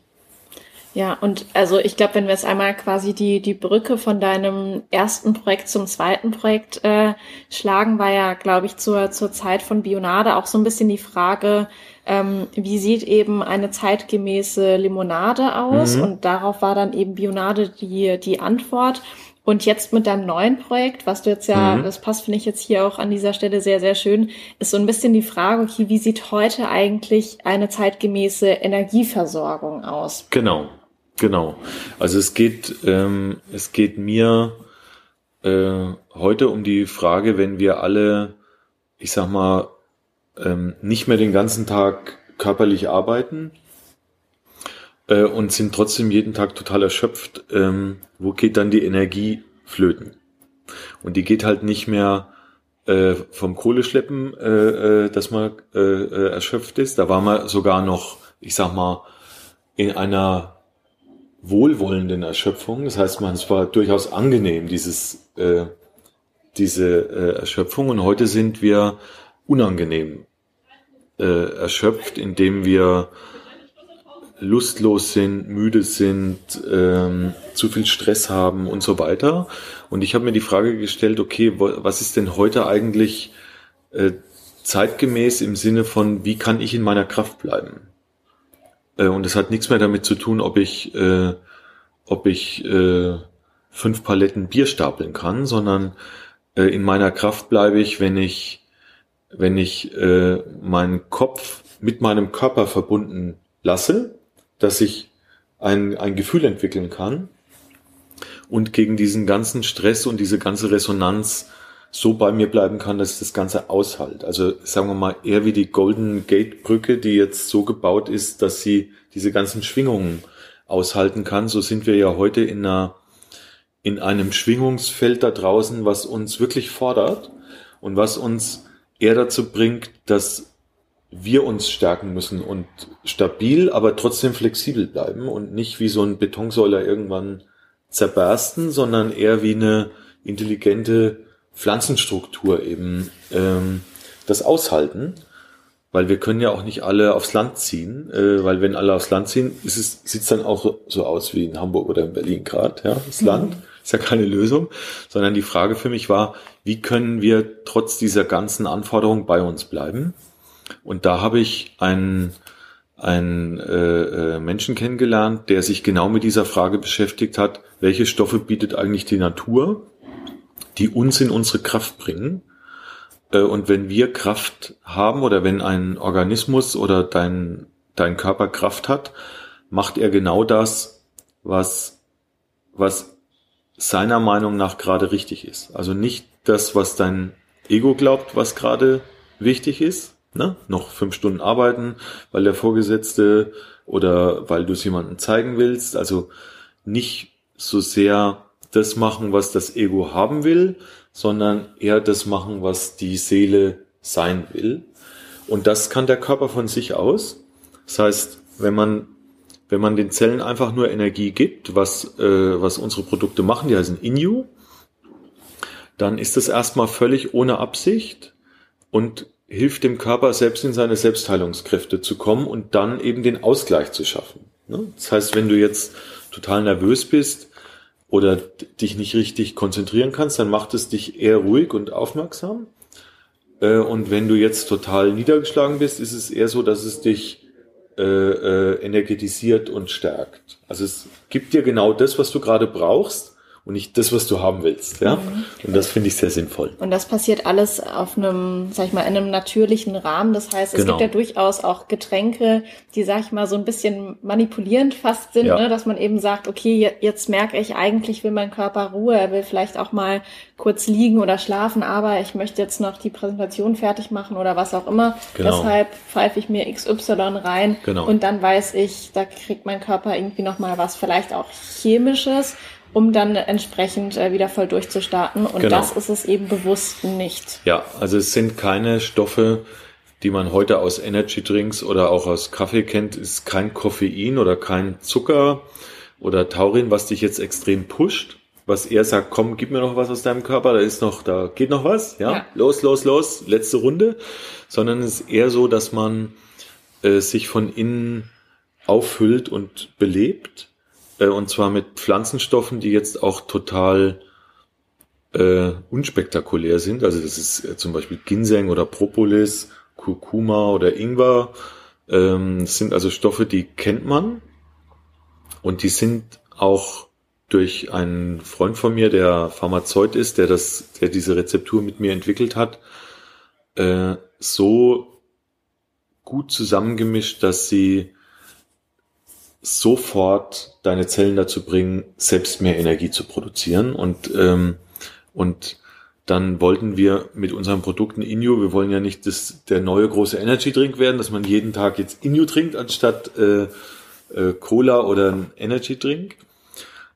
Ja, und also ich glaube, wenn wir jetzt einmal quasi die, die Brücke von deinem ersten Projekt zum zweiten Projekt äh, schlagen, war ja, glaube ich, zur, zur Zeit von Bionade auch so ein bisschen die Frage, ähm, wie sieht eben eine zeitgemäße Limonade aus? Mhm. Und darauf war dann eben Bionade die, die Antwort. Und jetzt mit deinem neuen Projekt, was du jetzt ja, mhm. das passt, finde ich jetzt hier auch an dieser Stelle sehr, sehr schön, ist so ein bisschen die Frage, okay, wie sieht heute eigentlich eine zeitgemäße Energieversorgung aus? Genau, genau. Also es geht, ähm, es geht mir äh, heute um die Frage, wenn wir alle, ich sag mal, ähm, nicht mehr den ganzen Tag körperlich arbeiten, äh, und sind trotzdem jeden Tag total erschöpft, ähm, wo geht dann die Energie flöten? Und die geht halt nicht mehr äh, vom Kohleschleppen, äh, äh, dass man äh, äh, erschöpft ist. Da war man sogar noch, ich sag mal, in einer wohlwollenden Erschöpfung. Das heißt, man es war durchaus angenehm, dieses, äh, diese äh, Erschöpfung. Und heute sind wir unangenehm äh, erschöpft, indem wir lustlos sind, müde sind, ähm, zu viel Stress haben und so weiter. Und ich habe mir die Frage gestellt, okay, was ist denn heute eigentlich äh, zeitgemäß im Sinne von, wie kann ich in meiner Kraft bleiben? Äh, und es hat nichts mehr damit zu tun, ob ich, äh, ob ich äh, fünf Paletten Bier stapeln kann, sondern äh, in meiner Kraft bleibe ich, wenn ich, wenn ich äh, meinen Kopf mit meinem Körper verbunden lasse dass ich ein, ein Gefühl entwickeln kann. Und gegen diesen ganzen Stress und diese ganze Resonanz so bei mir bleiben kann, dass ich das Ganze aushalt. Also sagen wir mal eher wie die Golden Gate Brücke, die jetzt so gebaut ist, dass sie diese ganzen Schwingungen aushalten kann. So sind wir ja heute in einer, in einem Schwingungsfeld da draußen, was uns wirklich fordert und was uns eher dazu bringt, dass wir uns stärken müssen und stabil, aber trotzdem flexibel bleiben und nicht wie so ein Betonsäuler irgendwann zerbersten, sondern eher wie eine intelligente Pflanzenstruktur eben ähm, das aushalten, weil wir können ja auch nicht alle aufs Land ziehen, äh, weil wenn alle aufs Land ziehen, ist es sieht's dann auch so aus wie in Hamburg oder in Berlin gerade, ja, das mhm. Land ist ja keine Lösung, sondern die Frage für mich war, wie können wir trotz dieser ganzen Anforderungen bei uns bleiben? Und da habe ich einen, einen äh, äh, Menschen kennengelernt, der sich genau mit dieser Frage beschäftigt hat, welche Stoffe bietet eigentlich die Natur, die uns in unsere Kraft bringen. Äh, und wenn wir Kraft haben oder wenn ein Organismus oder dein, dein Körper Kraft hat, macht er genau das, was, was seiner Meinung nach gerade richtig ist. Also nicht das, was dein Ego glaubt, was gerade wichtig ist, ne, noch fünf Stunden arbeiten, weil der Vorgesetzte oder weil du es jemandem zeigen willst. Also nicht so sehr das machen, was das Ego haben will, sondern eher das machen, was die Seele sein will. Und das kann der Körper von sich aus. Das heißt, wenn man wenn man den Zellen einfach nur Energie gibt, was äh, was unsere Produkte machen, die heißen Inu, dann ist das erstmal völlig ohne Absicht und hilft dem Körper selbst in seine Selbstheilungskräfte zu kommen und dann eben den Ausgleich zu schaffen. Ne? Das heißt, wenn du jetzt total nervös bist oder dich nicht richtig konzentrieren kannst, dann macht es dich eher ruhig und aufmerksam. Äh, und wenn du jetzt total niedergeschlagen bist, ist es eher so, dass es dich äh, äh, energetisiert und stärkt. Also es gibt dir genau das, was du gerade brauchst und nicht das, was du haben willst. Ja? Mhm. Und das finde ich sehr sinnvoll. Und das passiert alles auf einem, sag ich mal, in einem natürlichen Rahmen. Das heißt, es genau. gibt ja durchaus auch Getränke, die, sag ich mal, so ein bisschen manipulierend fast sind, ja. ne? dass man eben sagt, okay, jetzt merke ich, eigentlich will mein Körper Ruhe, er will vielleicht auch mal kurz liegen oder schlafen, aber ich möchte jetzt noch die Präsentation fertig machen oder was auch immer. Genau. Deshalb pfeife ich mir XY rein genau. und dann weiß ich, da kriegt mein Körper irgendwie nochmal was, vielleicht auch chemisches, um dann entsprechend äh, wieder voll durchzustarten. Und genau. das ist es eben bewusst nicht. Ja, also es sind keine Stoffe, die man heute aus Energy Drinks oder auch aus Kaffee kennt, ist kein Koffein oder kein Zucker oder Taurin, was dich jetzt extrem pusht, was er sagt, komm, gib mir noch was aus deinem Körper, da ist noch, da geht noch was, ja, ja. los, los, los, letzte Runde, sondern es ist eher so, dass man äh, sich von innen auffüllt und belebt, äh, und zwar mit Pflanzenstoffen, die jetzt auch total äh, unspektakulär sind. Also das ist äh, zum Beispiel Ginseng oder Propolis, Kurkuma oder Ingwer. Ähm, das sind also Stoffe, die kennt man und die sind auch durch einen Freund von mir, der Pharmazeut ist, der das, der diese Rezeptur mit mir entwickelt hat, äh, so gut zusammengemischt, dass sie sofort deine Zellen dazu bringen, selbst mehr Energie zu produzieren. Und, ähm, und dann wollten wir mit unseren Produkten Inju, wir wollen ja nicht das, der neue große Energy Drink werden, dass man jeden Tag jetzt Inju trinkt anstatt äh, äh, Cola oder ein Energy Drink,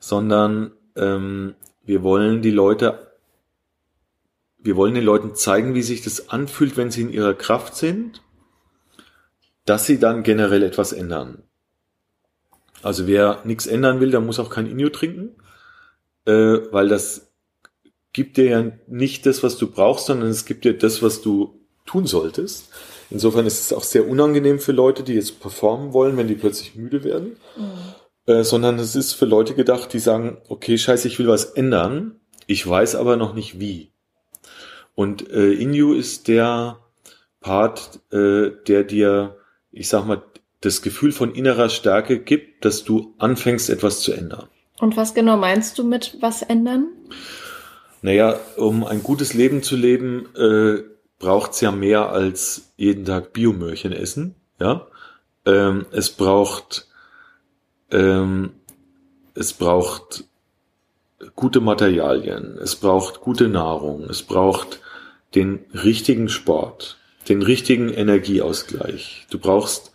sondern ähm, wir wollen die Leute, wir wollen den Leuten zeigen, wie sich das anfühlt, wenn sie in ihrer Kraft sind, dass sie dann generell etwas ändern. Also wer nichts ändern will, der muss auch kein Inju trinken, äh, weil das gibt dir ja nicht das, was du brauchst, sondern es gibt dir das, was du tun solltest. Insofern ist es auch sehr unangenehm für Leute, die jetzt performen wollen, wenn die plötzlich müde werden. Mhm. Äh, sondern es ist für Leute gedacht, die sagen, okay, scheiße, ich will was ändern, ich weiß aber noch nicht wie. Und äh, Inju ist der Part, äh, der dir, ich sag mal, das Gefühl von innerer Stärke gibt, dass du anfängst, etwas zu ändern. Und was genau meinst du mit was ändern? Naja, um ein gutes Leben zu leben, äh, braucht's ja mehr als jeden Tag Biomöhrchen essen. Ja, ähm, es braucht ähm, es braucht gute Materialien, es braucht gute Nahrung, es braucht den richtigen Sport, den richtigen Energieausgleich. Du brauchst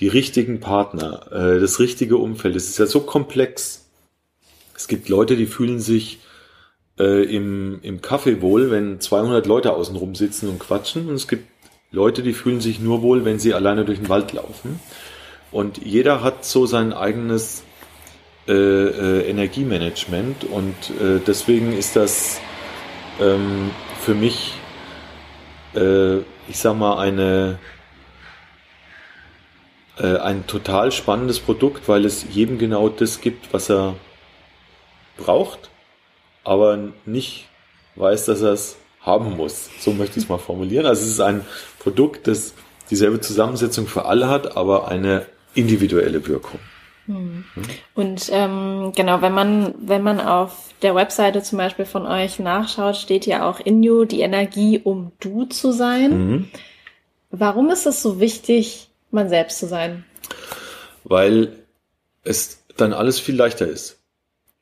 die richtigen Partner, äh, das richtige Umfeld. Es ist ja so komplex. Es gibt Leute, die fühlen sich äh, im, im Kaffee wohl, wenn 200 Leute außenrum sitzen und quatschen. Und es gibt Leute, die fühlen sich nur wohl, wenn sie alleine durch den Wald laufen. Und jeder hat so sein eigenes äh, äh, Energiemanagement und äh, deswegen ist das ähm, für mich, äh, ich sag mal, eine äh, ein total spannendes Produkt, weil es jedem genau das gibt, was er braucht aber nicht weiß, dass er es haben muss. So möchte ich es mal formulieren. Also es ist ein Produkt, das dieselbe Zusammensetzung für alle hat, aber eine individuelle Wirkung. Hm. Und ähm, genau, wenn man wenn man auf der Webseite zum Beispiel von euch nachschaut, steht ja auch in you die Energie, um du zu sein. Mhm. Warum ist es so wichtig, man selbst zu sein? Weil es dann alles viel leichter ist.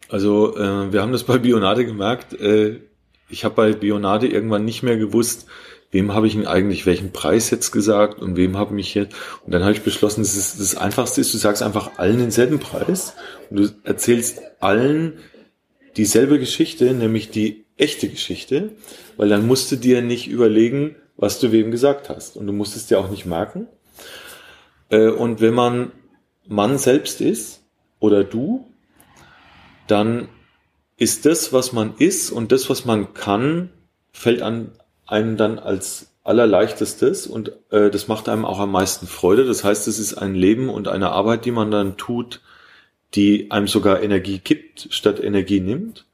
Also äh, wir haben das bei Bionade gemerkt. Äh, ich habe bei Bionade irgendwann nicht mehr gewusst, wem habe ich denn eigentlich welchen Preis jetzt gesagt und wem habe ich jetzt. Und dann habe ich beschlossen, das, ist, das Einfachste ist, du sagst einfach allen denselben Preis und du erzählst allen dieselbe Geschichte, nämlich die echte Geschichte, weil dann musst du dir nicht überlegen, was du wem gesagt hast. Und du musst es dir auch nicht merken. Äh, und wenn man Mann selbst ist oder du, dann ist das, was man ist und das, was man kann, fällt an einem dann als allerleichtestes und äh, das macht einem auch am meisten Freude. Das heißt, es ist ein Leben und eine Arbeit, die man dann tut, die einem sogar Energie gibt, statt Energie nimmt.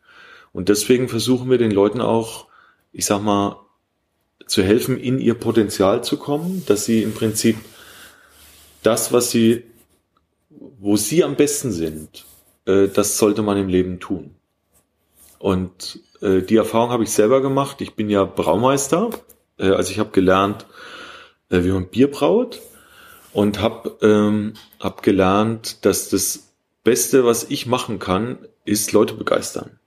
Und deswegen versuchen wir den Leuten auch, ich sag mal, zu helfen, in ihr Potenzial zu kommen, dass sie im Prinzip das, was sie, wo sie am besten sind, äh, das sollte man im Leben tun. Und äh, die Erfahrung habe ich selber gemacht. Ich bin ja Braumeister, äh, also ich habe gelernt, äh, wie man Bier braut und habe ähm, hab gelernt, dass das Beste, was ich machen kann, ist Leute begeistern.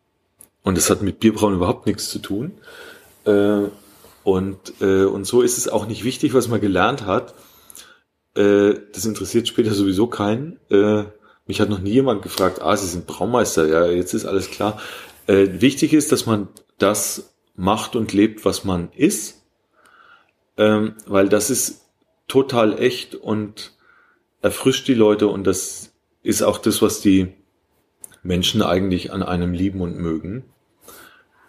Und das hat mit Bierbrauen überhaupt nichts zu tun. Äh, und, äh, und so ist es auch nicht wichtig, was man gelernt hat. Äh, das interessiert später sowieso keinen. Äh, mich hat noch nie jemand gefragt, ah, Sie sind Braumeister, ja, jetzt ist alles klar. Äh, wichtig ist, dass man das macht und lebt, was man ist. ähm, weil das ist total echt und erfrischt die Leute und das ist auch das, was die Menschen eigentlich an einem lieben und mögen.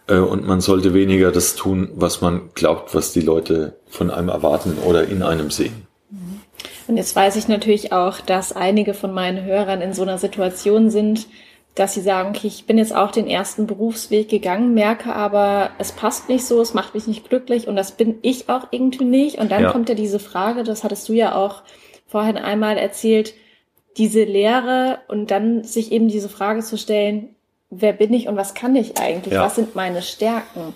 Äh, und man sollte weniger das tun, was man glaubt, was die Leute von einem erwarten oder in einem sehen. Und jetzt weiß ich natürlich auch, dass einige von meinen Hörern in so einer Situation sind, dass sie sagen, okay, ich bin jetzt auch den ersten Berufsweg gegangen, merke aber, es passt nicht so, es macht mich nicht glücklich und das bin ich auch irgendwie nicht. Und dann ja. kommt ja diese Frage, das hattest du ja auch vorhin einmal erzählt, diese Lehre und dann sich eben diese Frage zu stellen, wer bin ich und was kann ich eigentlich? Ja. Was sind meine Stärken?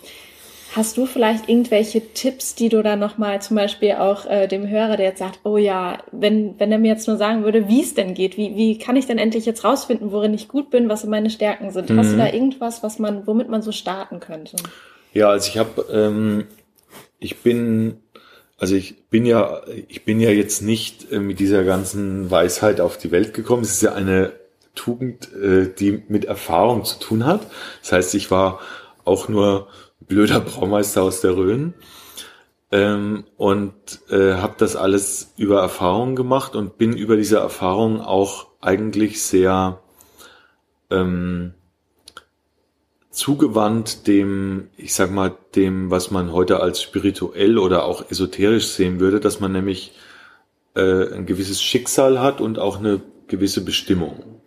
Hast du vielleicht irgendwelche Tipps, die du da nochmal zum Beispiel auch äh, dem Hörer, der jetzt sagt, oh ja, wenn, wenn er mir jetzt nur sagen würde, wie es denn geht, wie, wie kann ich denn endlich jetzt rausfinden, worin ich gut bin, was meine Stärken sind? Mhm. Hast du da irgendwas, was man, womit man so starten könnte? Ja, also ich habe, ähm, ich bin, also ich bin ja, ich bin ja jetzt nicht äh, mit dieser ganzen Weisheit auf die Welt gekommen. Es ist ja eine Tugend, äh, die mit Erfahrung zu tun hat. Das heißt, ich war auch nur blöder Braumeister aus der Rhön ähm, und äh, habe das alles über Erfahrung gemacht und bin über diese Erfahrung auch eigentlich sehr ähm, zugewandt dem, ich sag mal, dem, was man heute als spirituell oder auch esoterisch sehen würde, dass man nämlich äh, ein gewisses Schicksal hat und auch eine gewisse Bestimmung.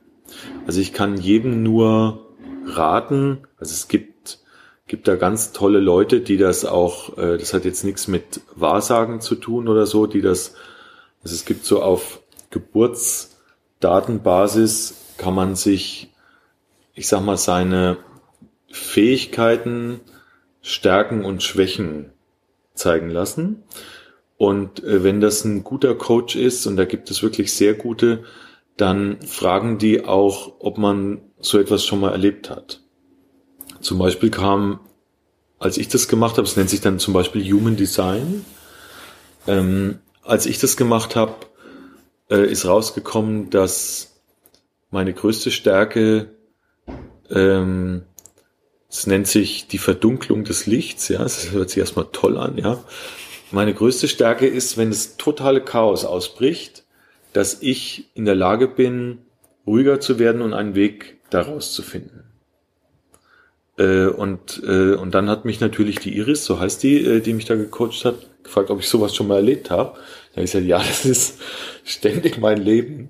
Also ich kann jedem nur raten, also es gibt gibt da ganz tolle Leute, die das auch, äh, das hat jetzt nichts mit Wahrsagen zu tun oder so, die das, also es gibt so auf Geburtsdatenbasis kann man sich, ich sag mal, seine Fähigkeiten, Stärken und Schwächen zeigen lassen. Und äh, wenn das ein guter Coach ist, und da gibt es wirklich sehr gute, dann fragen die auch, ob man so etwas schon mal erlebt hat. Zum Beispiel kam, als ich das gemacht habe, es nennt sich dann zum Beispiel Human Design, ähm, als ich das gemacht habe, äh, ist rausgekommen, dass meine größte Stärke, ähm, es nennt sich die Verdunklung des Lichts, ja, das hört sich erstmal toll an, ja. Meine größte Stärke ist, wenn das totale Chaos ausbricht, dass ich in der Lage bin, ruhiger zu werden und einen Weg daraus zu finden. Äh, und, äh, und dann hat mich natürlich die Iris, so heißt die, äh, die mich da gecoacht hat, gefragt, ob ich sowas schon mal erlebt habe. Da ich gesagt, ja, das ist ständig mein Leben,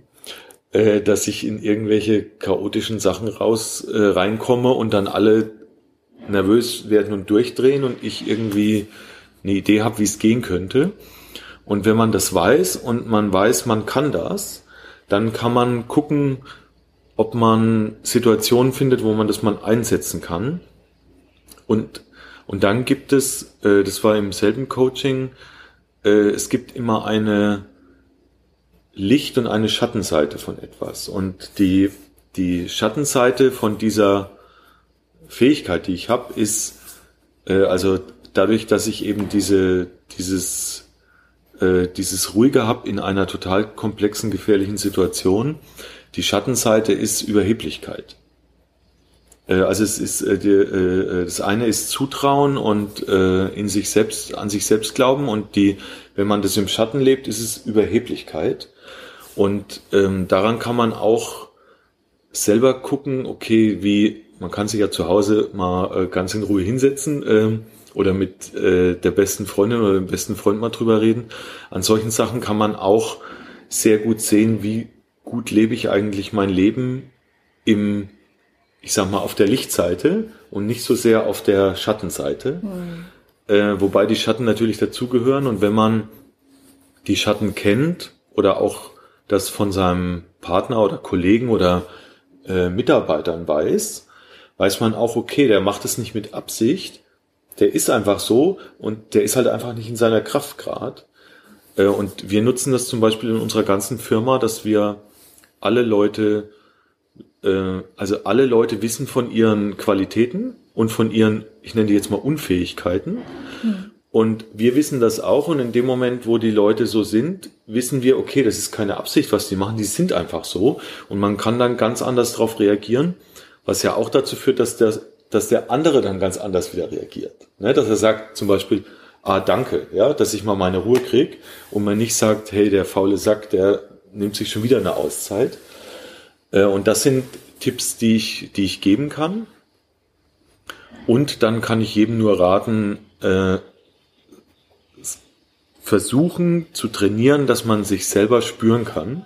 äh, dass ich in irgendwelche chaotischen Sachen raus äh, reinkomme und dann alle nervös werden und durchdrehen und ich irgendwie eine Idee habe, wie es gehen könnte. Und wenn man das weiß und man weiß, man kann das, dann kann man gucken, ob man Situationen findet, wo man das mal einsetzen kann. Und, und dann gibt es, äh, das war im selben Coaching, äh, es gibt immer eine Licht- und eine Schattenseite von etwas. Und die, die Schattenseite von dieser Fähigkeit, die ich habe, ist, äh, also dadurch, dass ich eben diese, dieses, äh, dieses Ruhige habe in einer total komplexen, gefährlichen Situation, die Schattenseite ist Überheblichkeit. Äh, also es ist äh, äh, das eine ist Zutrauen und in sich selbst an sich selbst glauben und die, wenn man das im Schatten lebt, ist es Überheblichkeit. Und ähm, daran kann man auch selber gucken, okay, wie man kann sich ja zu Hause mal ganz in Ruhe hinsetzen ähm, oder mit der besten Freundin oder dem besten Freund mal drüber reden. An solchen Sachen kann man auch sehr gut sehen, wie gut lebe ich eigentlich mein Leben im, ich sag mal, auf der Lichtseite und nicht so sehr auf der Schattenseite. Mhm. Äh, wobei die Schatten natürlich dazugehören und wenn man die Schatten kennt oder auch das von seinem Partner oder Kollegen oder äh, Mitarbeitern weiß, weiß man auch, okay, der macht es nicht mit Absicht, der ist einfach so und der ist halt einfach nicht in seiner Kraft grad. Äh, und wir nutzen das zum Beispiel in unserer ganzen Firma, dass wir alle Leute, äh, also alle Leute wissen von ihren Qualitäten und von ihren, ich nenne die jetzt mal Unfähigkeiten. Mhm. Und wir wissen das auch und in dem Moment, wo die Leute so sind, wissen wir, okay, das ist keine Absicht, was die machen, die sind einfach so und man kann dann ganz anders darauf reagieren, was ja auch dazu führt, dass der, dass der andere dann ganz anders wieder reagiert. Ne? Dass er sagt zum Beispiel, ah, danke, ja, dass ich mal meine Ruhe krieg und man nicht sagt, hey, der faule Sack, der nimmt sich schon wieder eine Auszeit. Äh, und das sind Tipps, die ich, die ich geben kann. Und dann kann ich jedem nur raten, äh, versuchen zu trainieren, dass man sich selber spüren kann.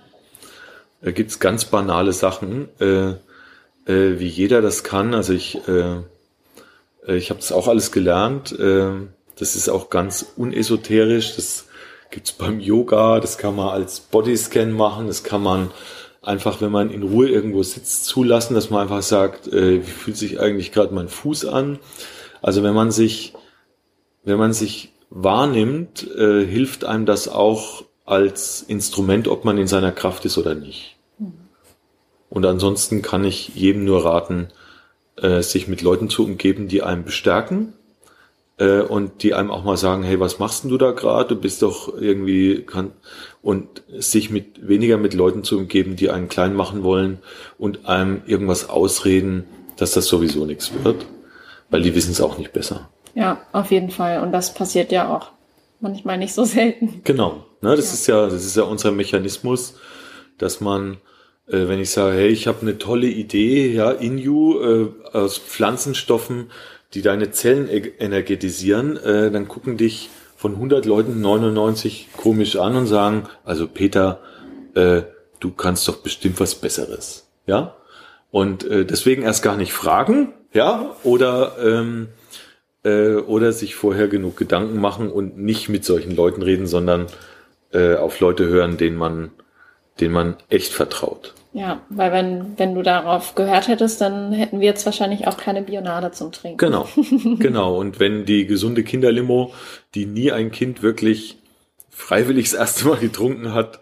Da gibt's ganz banale Sachen, äh, wie jeder das kann. Also ich, ich habe das auch alles gelernt. Das ist auch ganz unesoterisch. Das gibt's beim Yoga. Das kann man als Bodyscan machen. Das kann man einfach, wenn man in Ruhe irgendwo sitzt, zulassen, dass man einfach sagt, äh, wie fühlt sich eigentlich gerade mein Fuß an? Also wenn man sich, wenn man sich wahrnimmt, äh, hilft einem das auch als Instrument, ob man in seiner Kraft ist oder nicht. Und ansonsten kann ich jedem nur raten, äh, sich mit Leuten zu umgeben, die einem bestärken äh, und die einem auch mal sagen, hey, was machst denn du da gerade? Du bist doch irgendwie kann und sich mit weniger mit Leuten zu umgeben, die einen klein machen wollen und einem irgendwas ausreden, dass das sowieso nichts wird, weil die wissen es auch nicht besser. Ja, auf jeden Fall. Und das passiert ja auch manchmal nicht so selten. Genau. Ne, das ja. ist ja, das ist ja unser Mechanismus, dass man, äh, wenn ich sage, hey, ich habe eine tolle Idee, ja, in you äh, aus Pflanzenstoffen, die deine Zellen e-, energetisieren, äh, dann gucken dich von 100 Leuten 99 komisch an und sagen, also Peter, äh, du kannst doch bestimmt was Besseres, ja? Und äh, deswegen erst gar nicht fragen, ja, oder ähm, äh, oder sich vorher genug Gedanken machen und nicht mit solchen Leuten reden, sondern äh, auf Leute hören, denen man, denen man echt vertraut. Ja, weil wenn, wenn du darauf gehört hättest, dann hätten wir jetzt wahrscheinlich auch keine Bionade zum Trinken. Genau, genau. Und wenn die gesunde Kinderlimo, die nie ein Kind wirklich freiwillig das erste Mal getrunken hat,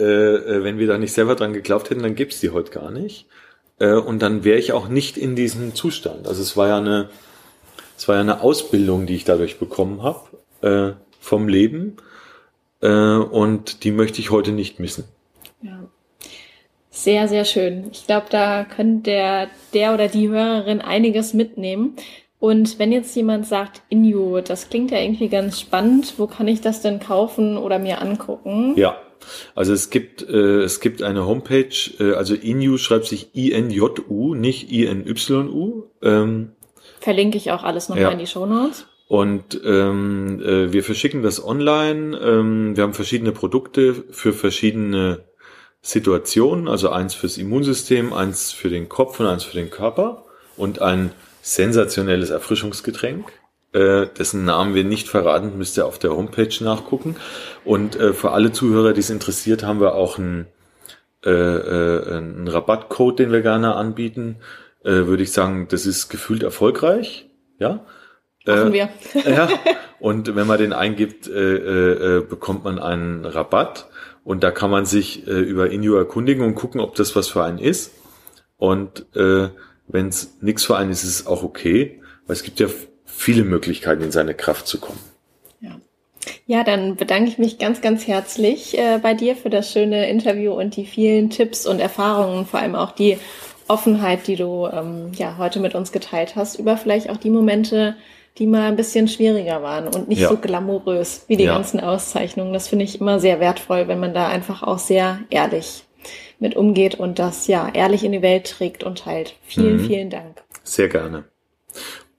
äh, äh wenn wir da nicht selber dran geglaubt hätten, dann gibt's die heute gar nicht. Äh, und dann wäre ich auch nicht in diesem Zustand. Also es war ja eine, es war ja eine Ausbildung, die ich dadurch bekommen habe äh, vom Leben äh, und die möchte ich heute nicht missen. Ja. Sehr, sehr schön. Ich glaube, da könnte der, der oder die Hörerin einiges mitnehmen. Und wenn jetzt jemand sagt, Inju, das klingt ja irgendwie ganz spannend, wo kann ich das denn kaufen oder mir angucken? Ja, also es gibt äh, es gibt eine Homepage, äh, also Inju schreibt sich I N J U, nicht I N Y U. Ähm, Verlinke ich auch alles nochmal ja. in die Show Notes. Und ähm, äh, wir verschicken das online. Ähm, wir haben verschiedene Produkte für verschiedene Situationen, also eins fürs Immunsystem, eins für den Kopf und eins für den Körper und ein sensationelles Erfrischungsgetränk, äh, dessen Namen wir nicht verraten, müsst ihr auf der Homepage nachgucken. Und äh, für alle Zuhörer, die es interessiert, haben wir auch einen, äh, äh, einen Rabattcode, den wir gerne anbieten äh, würde ich sagen, das ist gefühlt erfolgreich. Ja. Machen äh, wir. ja. Und wenn man den eingibt, äh, äh, bekommt man einen Rabatt. Und da kann man sich äh, über Inju erkundigen und gucken, ob das was für einen ist. Und äh, wenn es nichts für einen ist, ist es auch okay, weil es gibt ja viele Möglichkeiten, in seine Kraft zu kommen. Ja. Ja, dann bedanke ich mich ganz, ganz herzlich äh, bei dir für das schöne Interview und die vielen Tipps und Erfahrungen, vor allem auch die Offenheit, die du ähm, ja heute mit uns geteilt hast, über vielleicht auch die Momente, die mal ein bisschen schwieriger waren und nicht ja. so glamourös wie die ja. ganzen Auszeichnungen. Das finde ich immer sehr wertvoll, wenn man da einfach auch sehr ehrlich mit umgeht und das ja ehrlich in die Welt trägt und teilt. Vielen, mhm. vielen Dank. Sehr gerne.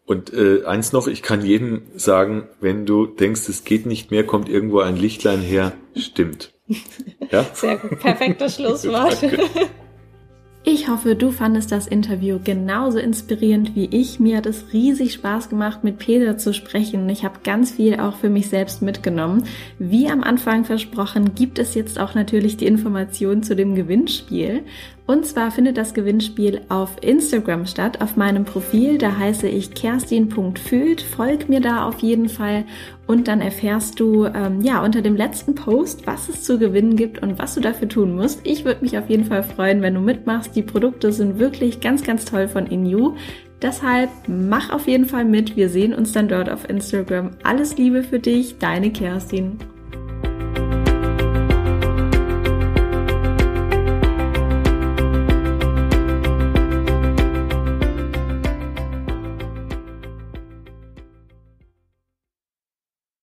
Und äh, eins noch, ich kann jedem sagen, wenn du denkst, es geht nicht mehr, kommt irgendwo ein Lichtlein her, stimmt. Ja? Sehr gut, perfektes Schlusswort. Ich hoffe, du fandest das Interview genauso inspirierend wie ich. Mir hat es riesig Spaß gemacht, mit Peter zu sprechen. Ich habe ganz viel auch für mich selbst mitgenommen. Wie am Anfang versprochen, gibt es jetzt auch natürlich die Informationen zu dem Gewinnspiel. Und zwar findet das Gewinnspiel auf Instagram statt, auf meinem Profil. Da heiße ich kerstin.fühlt. Folg mir da auf jeden Fall und dann erfährst du ähm, ja unter dem letzten Post, was es zu gewinnen gibt und was du dafür tun musst. Ich würde mich auf jeden Fall freuen, wenn du mitmachst. Die Produkte sind wirklich ganz, ganz toll von Inu. Deshalb mach auf jeden Fall mit. Wir sehen uns dann dort auf Instagram. Alles Liebe für dich, deine Kerstin.